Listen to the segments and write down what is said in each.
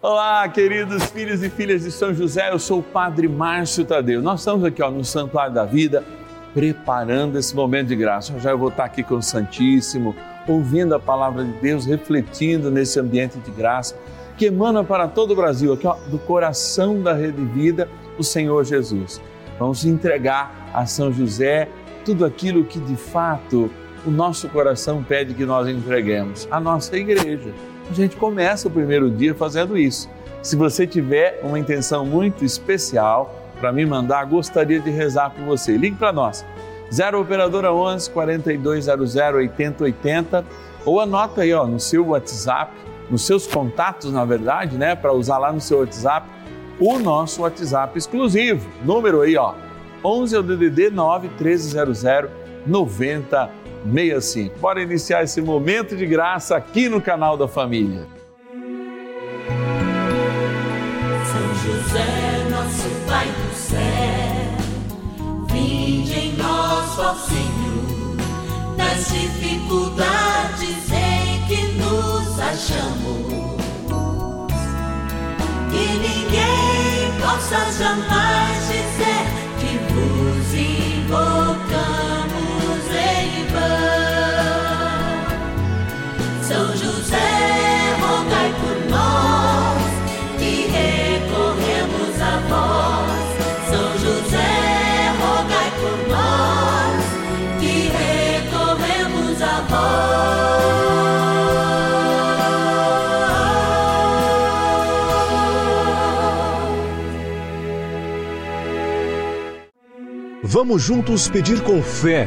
Olá, queridos filhos e filhas de São José, eu sou o Padre Márcio Tadeu. Nós estamos aqui ó, no Santuário da Vida, preparando esse momento de graça. Já eu vou estar aqui com o Santíssimo, ouvindo a palavra de Deus, refletindo nesse ambiente de graça que emana para todo o Brasil, aqui ó, do coração da Rede Vida, o Senhor Jesus. Vamos entregar a São José tudo aquilo que de fato o nosso coração pede que nós entreguemos, a nossa igreja a gente começa o primeiro dia fazendo isso. Se você tiver uma intenção muito especial para me mandar, gostaria de rezar por você. Ligue para nós. 0 operadora 11 4200 8080 ou anota aí ó, no seu WhatsApp, nos seus contatos, na verdade, né, para usar lá no seu WhatsApp, o nosso WhatsApp exclusivo. Número aí, ó, 11 é o DDD 9 1300 90 65. Bora iniciar esse momento de graça aqui no canal da família. São José, nosso Pai do céu, vinde em nós, ó Senhor, nas dificuldades em que nos achamos. Que ninguém possa jamais dizer que vos invocamos. São José, rogai por nós, que recorremos a vós. São José, rogai por nós, que recorremos a vós. Vamos juntos pedir com fé,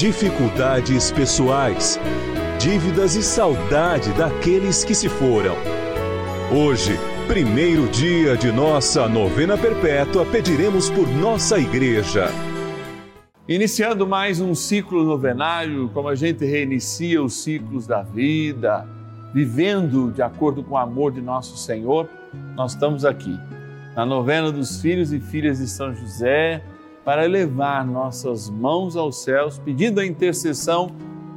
dificuldades pessoais dívidas e saudade daqueles que se foram. Hoje, primeiro dia de nossa novena perpétua, pediremos por nossa igreja. Iniciando mais um ciclo novenário, como a gente reinicia os ciclos da vida, vivendo de acordo com o amor de nosso Senhor, nós estamos aqui, na novena dos filhos e filhas de São José, para elevar nossas mãos aos céus, pedindo a intercessão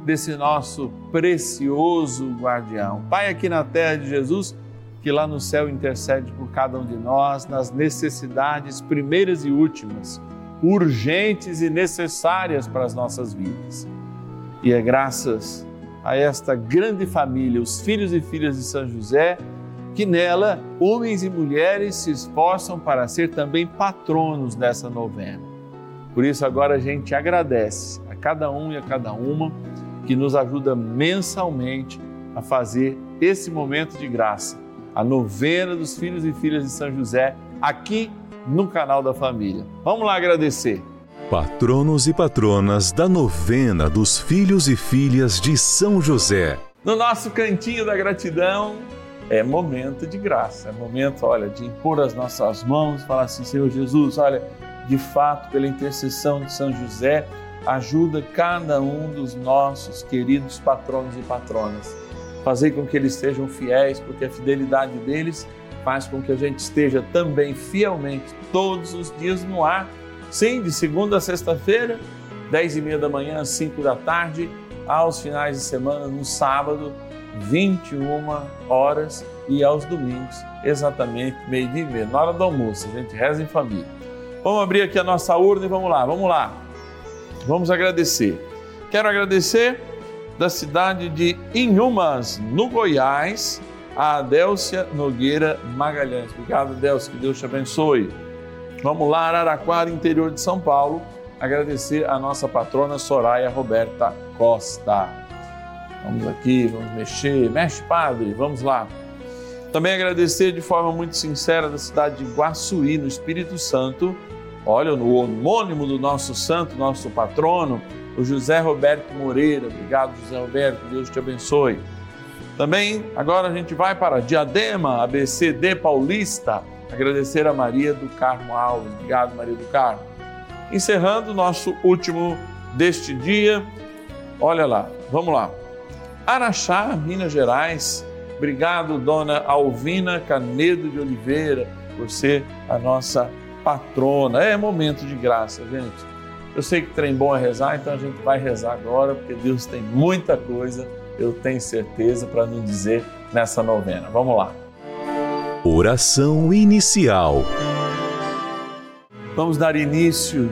desse nosso precioso guardião. Pai aqui na terra de Jesus, que lá no céu intercede por cada um de nós nas necessidades primeiras e últimas, urgentes e necessárias para as nossas vidas. E é graças a esta grande família, os filhos e filhas de São José, que nela homens e mulheres se esforçam para ser também patronos dessa novena. Por isso agora a gente agradece a cada um e a cada uma que nos ajuda mensalmente a fazer esse momento de graça, a novena dos filhos e filhas de São José, aqui no canal da família. Vamos lá agradecer. Patronos e patronas da novena dos filhos e filhas de São José. No nosso cantinho da gratidão, é momento de graça, é momento, olha, de impor as nossas mãos, falar assim, Senhor Jesus, olha, de fato, pela intercessão de São José, ajuda cada um dos nossos queridos patronos e patronas. Fazer com que eles sejam fiéis, porque a fidelidade deles faz com que a gente esteja também fielmente todos os dias no ar. Sim, de segunda a sexta-feira, dez e meia da manhã às cinco da tarde, aos finais de semana, no sábado, 21 horas e aos domingos, exatamente meio-dia e meia, na hora do almoço. A gente reza em família. Vamos abrir aqui a nossa urna e vamos lá, vamos lá. Vamos agradecer. Quero agradecer da cidade de Inhumas, no Goiás, a Adélcia Nogueira Magalhães. Obrigado, Adélcia, que Deus te abençoe. Vamos lá, Araraquara, interior de São Paulo, agradecer a nossa patrona Soraya Roberta Costa. Vamos aqui, vamos mexer, mexe, padre, vamos lá. Também agradecer de forma muito sincera da cidade de Guaçuí, no Espírito Santo, Olha, no homônimo do nosso santo, nosso patrono, o José Roberto Moreira. Obrigado, José Roberto, Deus te abençoe. Também, agora a gente vai para Diadema, ABCD Paulista, Agradecer a Maria do Carmo Alves. Obrigado, Maria do Carmo. Encerrando o nosso último deste dia. Olha lá, vamos lá. Araxá, Minas Gerais. Obrigado, dona Alvina Canedo de Oliveira, por ser a nossa patrona. É momento de graça, gente. Eu sei que trem bom é rezar, então a gente vai rezar agora, porque Deus tem muita coisa, eu tenho certeza, para nos dizer nessa novena. Vamos lá. Oração inicial. Vamos dar início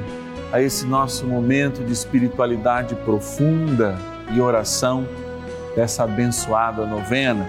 a esse nosso momento de espiritualidade profunda e oração dessa abençoada novena,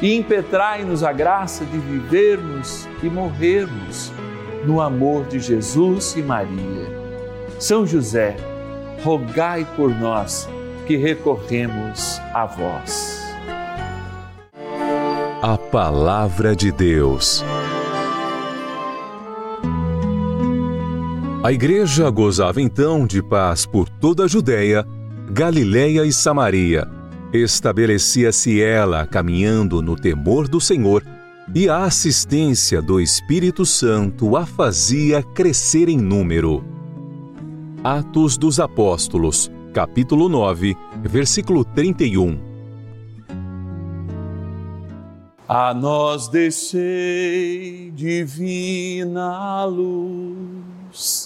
e impetrai-nos a graça de vivermos e morrermos no amor de Jesus e Maria são José, rogai por nós que recorremos a vós. A Palavra de Deus. A igreja gozava então de paz por toda a Judéia, Galiléia e Samaria. Estabelecia-se ela caminhando no temor do Senhor e a assistência do Espírito Santo a fazia crescer em número. Atos dos Apóstolos, capítulo 9, versículo 31. A nós descei divina luz,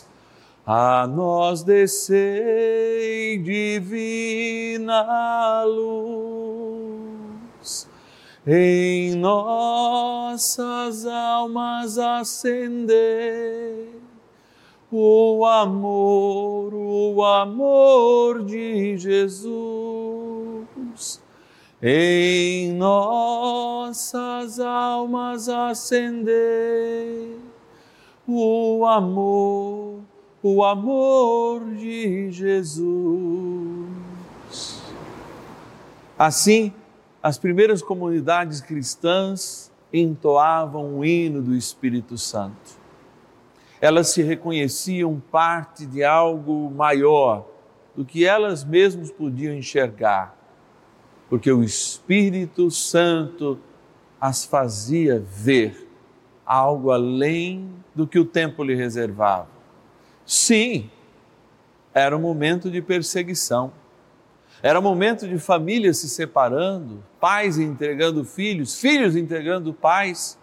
a nós descei divina luz, em nossas almas acender o amor, o amor de Jesus. Em nossas almas acender o amor, o amor de Jesus. Assim, as primeiras comunidades cristãs entoavam o hino do Espírito Santo elas se reconheciam parte de algo maior do que elas mesmas podiam enxergar, porque o Espírito Santo as fazia ver algo além do que o tempo lhe reservava. Sim, era um momento de perseguição, era um momento de famílias se separando, pais entregando filhos, filhos entregando pais,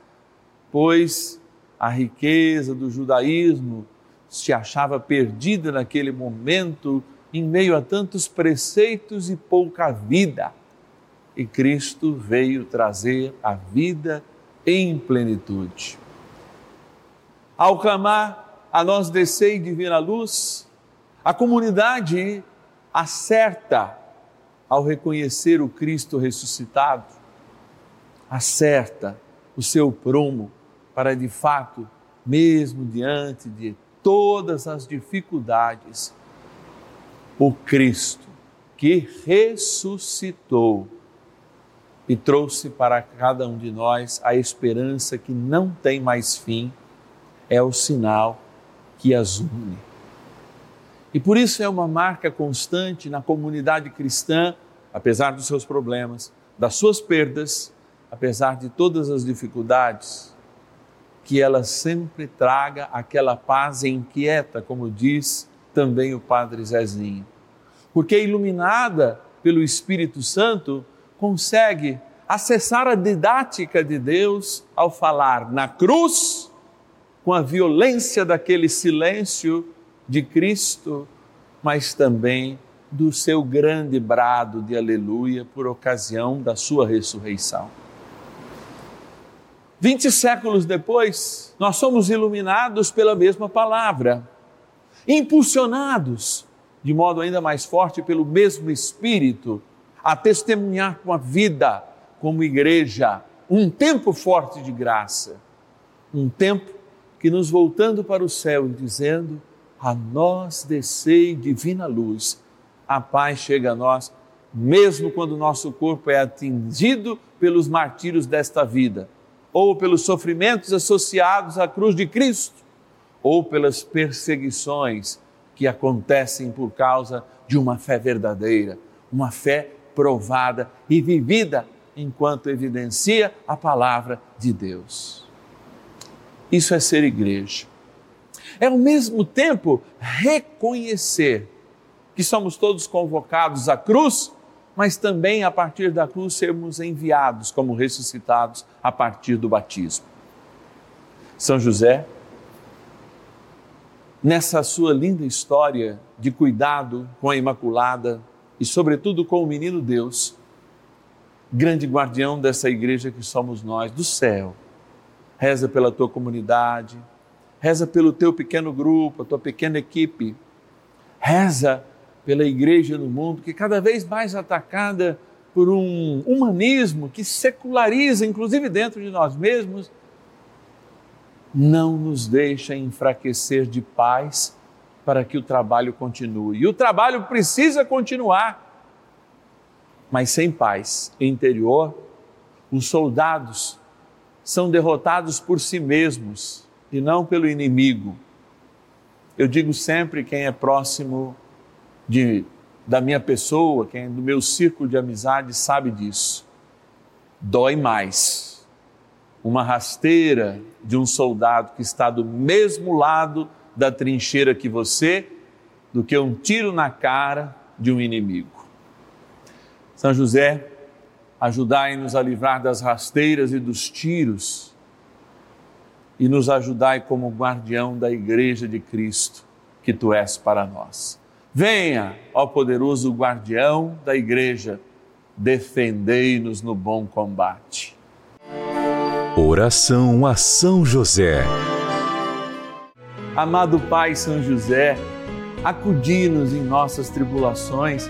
pois a riqueza do judaísmo se achava perdida naquele momento em meio a tantos preceitos e pouca vida. E Cristo veio trazer a vida em plenitude. Ao clamar a nós descei divina luz, a comunidade acerta ao reconhecer o Cristo ressuscitado, acerta o seu prumo para de fato, mesmo diante de todas as dificuldades, o Cristo que ressuscitou e trouxe para cada um de nós a esperança que não tem mais fim, é o sinal que as une. E por isso é uma marca constante na comunidade cristã, apesar dos seus problemas, das suas perdas, apesar de todas as dificuldades, que ela sempre traga aquela paz inquieta, como diz também o Padre Zezinho. Porque iluminada pelo Espírito Santo, consegue acessar a didática de Deus ao falar na cruz, com a violência daquele silêncio de Cristo, mas também do seu grande brado de aleluia por ocasião da sua ressurreição. Vinte séculos depois, nós somos iluminados pela mesma palavra, impulsionados de modo ainda mais forte pelo mesmo Espírito a testemunhar com a vida, como igreja, um tempo forte de graça, um tempo que nos voltando para o céu e dizendo: A nós descei divina luz, a paz chega a nós, mesmo quando o nosso corpo é atingido pelos martírios desta vida, ou pelos sofrimentos associados à cruz de Cristo, ou pelas perseguições que acontecem por causa de uma fé verdadeira, uma fé provada e vivida enquanto evidencia a palavra de Deus. Isso é ser igreja. É ao mesmo tempo reconhecer que somos todos convocados à cruz, mas também a partir da cruz sermos enviados como ressuscitados a partir do batismo. São José, nessa sua linda história de cuidado com a Imaculada, e, sobretudo, com o menino Deus, grande guardião dessa igreja que somos nós, do céu. Reza pela tua comunidade, reza pelo teu pequeno grupo, a tua pequena equipe, reza pela igreja no mundo que cada vez mais atacada por um humanismo que seculariza, inclusive dentro de nós mesmos, não nos deixa enfraquecer de paz para que o trabalho continue. E o trabalho precisa continuar. Mas sem paz interior, os soldados são derrotados por si mesmos e não pelo inimigo. Eu digo sempre quem é próximo de, da minha pessoa, quem é do meu círculo de amizade, sabe disso. Dói mais uma rasteira de um soldado que está do mesmo lado da trincheira que você do que um tiro na cara de um inimigo. São José, ajudai-nos a livrar das rasteiras e dos tiros e nos ajudai como guardião da igreja de Cristo que tu és para nós. Venha, ó poderoso guardião da igreja, defendei-nos no bom combate. Oração a São José. Amado Pai São José, acudi-nos em nossas tribulações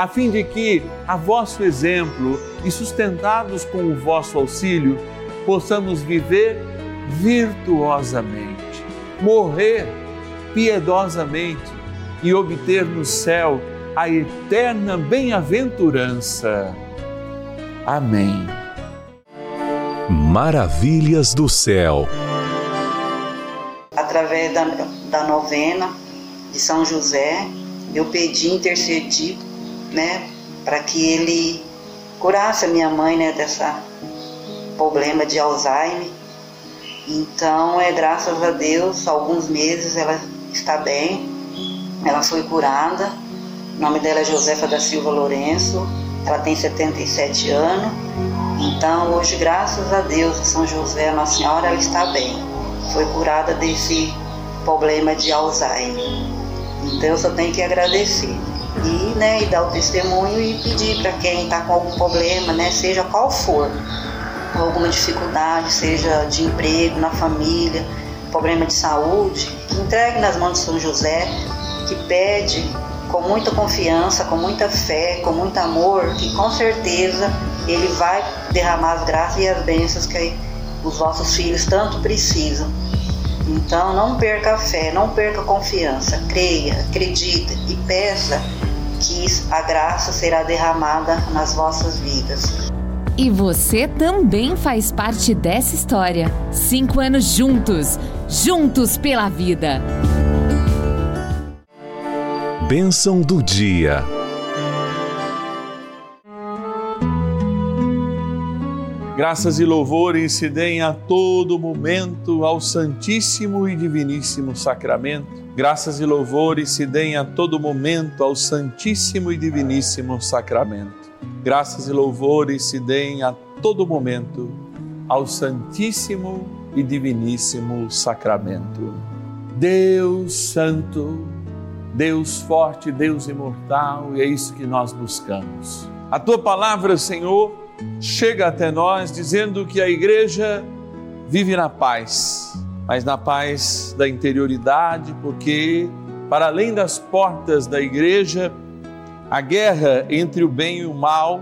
a fim de que, a vosso exemplo e sustentados com o vosso auxílio, possamos viver virtuosamente, morrer piedosamente e obter no céu a eterna bem-aventurança. Amém. Maravilhas do céu. Através da, da novena de São José, eu pedi, intercedi, né, para que ele curasse a minha mãe, né, dessa problema de Alzheimer. Então, é graças a Deus, alguns meses ela está bem, ela foi curada. O nome dela é Josefa da Silva Lourenço, ela tem 77 anos. Então, hoje, graças a Deus, São José, a Nossa Senhora, ela está bem. Foi curada desse problema de Alzheimer. Então, eu só tenho que agradecer. E, né, e dar o testemunho e pedir para quem está com algum problema, né, seja qual for, alguma dificuldade, seja de emprego, na família, problema de saúde, que entregue nas mãos de São José, que pede com muita confiança, com muita fé, com muito amor, que com certeza ele vai derramar as graças e as bênçãos que os vossos filhos tanto precisam. Então não perca a fé, não perca a confiança, creia, acredite e peça que a graça será derramada nas vossas vidas. E você também faz parte dessa história. Cinco anos juntos, juntos pela vida. Bênção do dia. Graças e louvores se deem a todo momento ao Santíssimo e Diviníssimo Sacramento. Graças e louvores se deem a todo momento ao Santíssimo e Diviníssimo Sacramento. Graças e louvores se deem a todo momento ao Santíssimo e Diviníssimo Sacramento. Deus Santo, Deus forte, Deus imortal, e é isso que nós buscamos. A tua palavra, Senhor, chega até nós dizendo que a igreja vive na paz, mas na paz da interioridade, porque para além das portas da igreja, a guerra entre o bem e o mal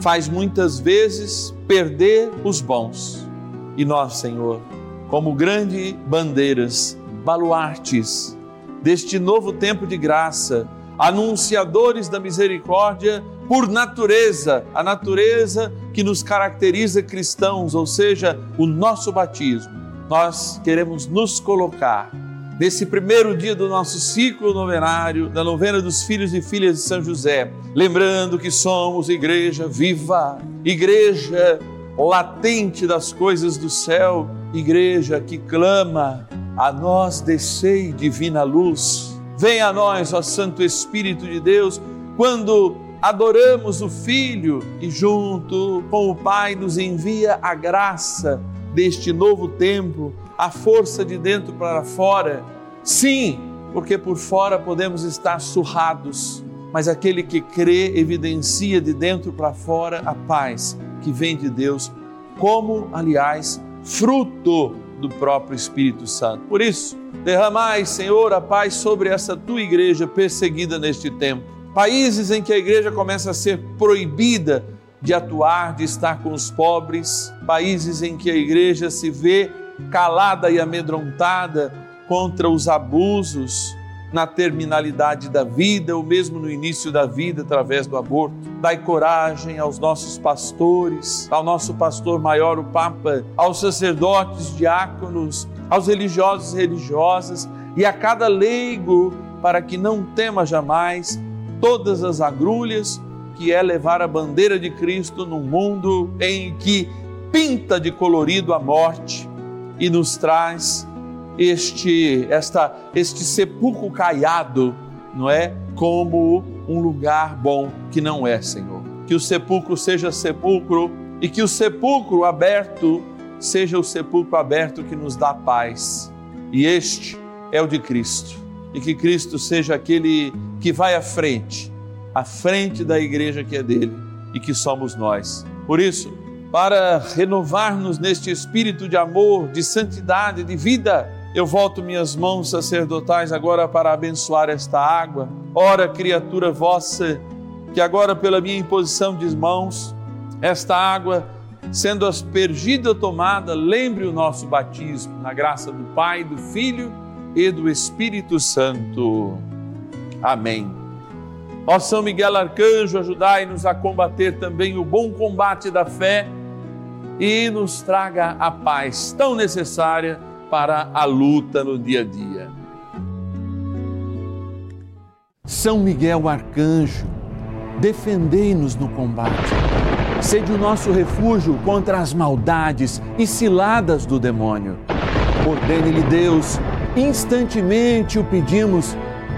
faz muitas vezes perder os bons. E nós, Senhor, como grandes bandeiras, baluartes deste novo tempo de graça, anunciadores da misericórdia por natureza, a natureza que nos caracteriza cristãos, ou seja, o nosso batismo. Nós queremos nos colocar nesse primeiro dia do nosso ciclo novenário, da novena dos filhos e filhas de São José, lembrando que somos igreja viva, igreja latente das coisas do céu, igreja que clama a nós descei divina luz. Venha a nós, ó Santo Espírito de Deus, quando adoramos o Filho e junto com o Pai nos envia a graça deste novo tempo, a força de dentro para fora. Sim, porque por fora podemos estar surrados, mas aquele que crê evidencia de dentro para fora a paz que vem de Deus, como, aliás, fruto do próprio Espírito Santo. Por isso, derramai, Senhor, a paz sobre essa tua igreja perseguida neste tempo. Países em que a igreja começa a ser proibida de atuar, de estar com os pobres, países em que a igreja se vê calada e amedrontada contra os abusos, na terminalidade da vida, ou mesmo no início da vida, através do aborto. Dai coragem aos nossos pastores, ao nosso pastor maior, o Papa, aos sacerdotes, diáconos, aos religiosos e religiosas e a cada leigo, para que não tema jamais todas as agrulhas que é levar a bandeira de Cristo num mundo em que pinta de colorido a morte e nos traz este, esta, este sepulcro caiado, não é? Como um lugar bom que não é, Senhor. Que o sepulcro seja sepulcro e que o sepulcro aberto seja o sepulcro aberto que nos dá paz. E este é o de Cristo. E que Cristo seja aquele que vai à frente, à frente da igreja que é dele e que somos nós. Por isso, para renovar-nos neste espírito de amor, de santidade, de vida. Eu volto minhas mãos sacerdotais agora para abençoar esta água. Ora, criatura vossa, que agora pela minha imposição de mãos, esta água, sendo aspergida tomada, lembre o nosso batismo, na graça do Pai, do Filho e do Espírito Santo. Amém. Ó São Miguel Arcanjo, ajudai-nos a combater também o bom combate da fé e nos traga a paz tão necessária para a luta no dia a dia. São Miguel Arcanjo, defendei-nos no combate. Sede o nosso refúgio contra as maldades e ciladas do demônio. Ordene-lhe Deus, instantemente o pedimos,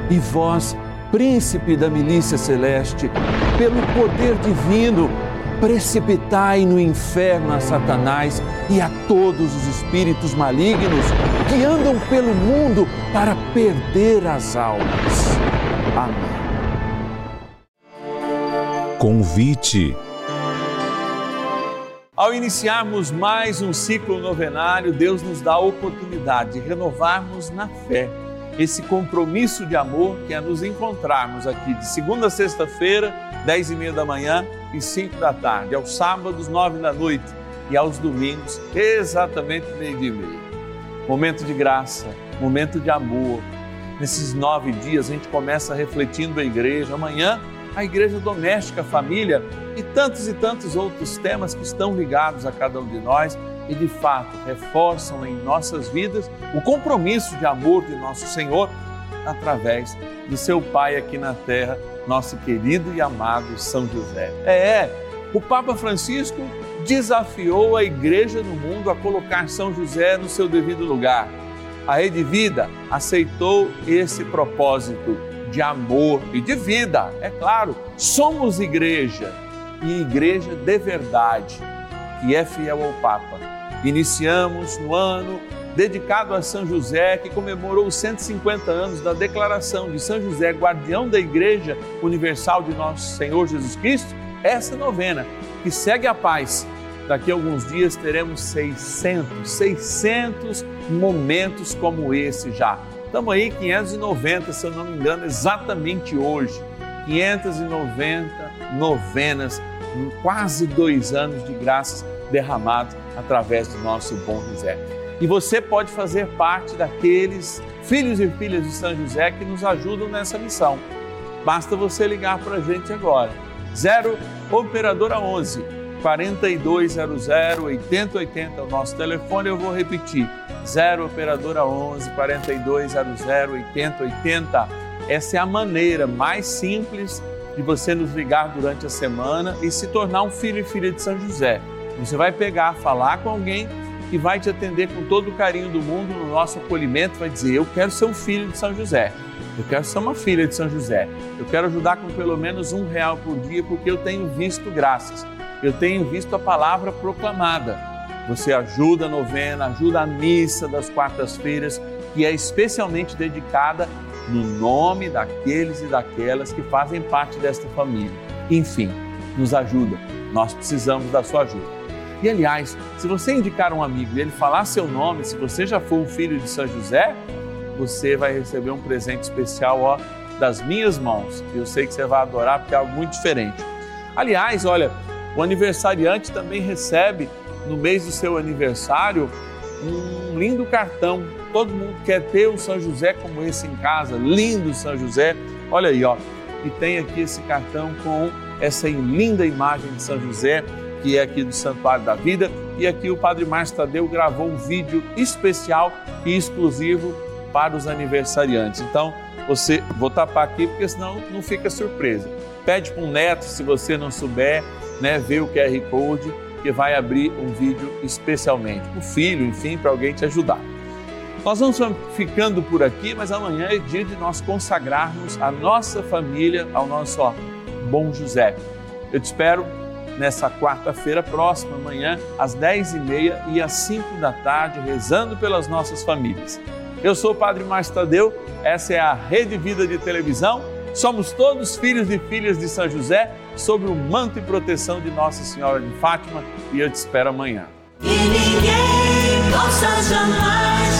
e vós, príncipe da milícia celeste, pelo poder divino, precipitai no inferno a Satanás e a todos os espíritos malignos que andam pelo mundo para perder as almas. Amém. Convite. Ao iniciarmos mais um ciclo novenário, Deus nos dá a oportunidade de renovarmos na fé esse compromisso de amor que é nos encontrarmos aqui de segunda a sexta-feira, dez e meia da manhã e cinco da tarde, aos sábados, nove da noite e aos domingos, exatamente meio-dia e meia. Momento de graça, momento de amor. Nesses nove dias a gente começa refletindo a igreja. Amanhã, a igreja doméstica, a família e tantos e tantos outros temas que estão ligados a cada um de nós e de fato reforçam em nossas vidas o compromisso de amor de nosso Senhor através do seu Pai aqui na terra, nosso querido e amado São José. É, é, o Papa Francisco desafiou a igreja no mundo a colocar São José no seu devido lugar. A Rede Vida aceitou esse propósito de amor e de vida. É claro, somos igreja e igreja de verdade, que é fiel ao Papa Iniciamos no ano dedicado a São José, que comemorou os 150 anos da declaração de São José, guardião da Igreja Universal de Nosso Senhor Jesus Cristo, essa novena que segue a paz. Daqui a alguns dias teremos 600, 600 momentos como esse já. Estamos aí 590, se eu não me engano, exatamente hoje. 590 novenas, quase dois anos de graças derramadas através do nosso bom José. E você pode fazer parte daqueles filhos e filhas de São José que nos ajudam nessa missão. Basta você ligar para a gente agora. 0 Operadora 11 4200 8080 é o nosso telefone. Eu vou repetir. 0 Operadora 11 4200 8080. Essa é a maneira mais simples de você nos ligar durante a semana e se tornar um filho e filha de São José. Você vai pegar, falar com alguém que vai te atender com todo o carinho do mundo no nosso acolhimento, vai dizer: Eu quero ser um filho de São José. Eu quero ser uma filha de São José. Eu quero ajudar com pelo menos um real por dia, porque eu tenho visto graças. Eu tenho visto a palavra proclamada. Você ajuda a novena, ajuda a missa das quartas-feiras, que é especialmente dedicada no nome daqueles e daquelas que fazem parte desta família. Enfim, nos ajuda. Nós precisamos da sua ajuda. E aliás, se você indicar um amigo e ele falar seu nome, se você já for um filho de São José, você vai receber um presente especial ó, das minhas mãos. Eu sei que você vai adorar porque é algo muito diferente. Aliás, olha, o aniversariante também recebe no mês do seu aniversário um lindo cartão. Todo mundo quer ter um São José como esse em casa, lindo São José. Olha aí, ó. E tem aqui esse cartão com essa linda imagem de São José que é aqui do Santuário da Vida. E aqui o Padre Márcio Tadeu gravou um vídeo especial e exclusivo para os aniversariantes. Então, você, vou tapar aqui porque senão não fica surpresa. Pede para um neto, se você não souber, né, ver o QR Code que vai abrir um vídeo especialmente para o filho, enfim, para alguém te ajudar. Nós vamos ficando por aqui, mas amanhã é dia de nós consagrarmos a nossa família ao nosso ó, bom José. Eu te espero nessa quarta-feira próxima, amanhã, às 10h30 e às 5 da tarde, rezando pelas nossas famílias. Eu sou o Padre Márcio Tadeu, essa é a Rede Vida de Televisão. Somos todos filhos e filhas de São José sob o manto e proteção de Nossa Senhora de Fátima e eu te espero amanhã. E ninguém possa jamais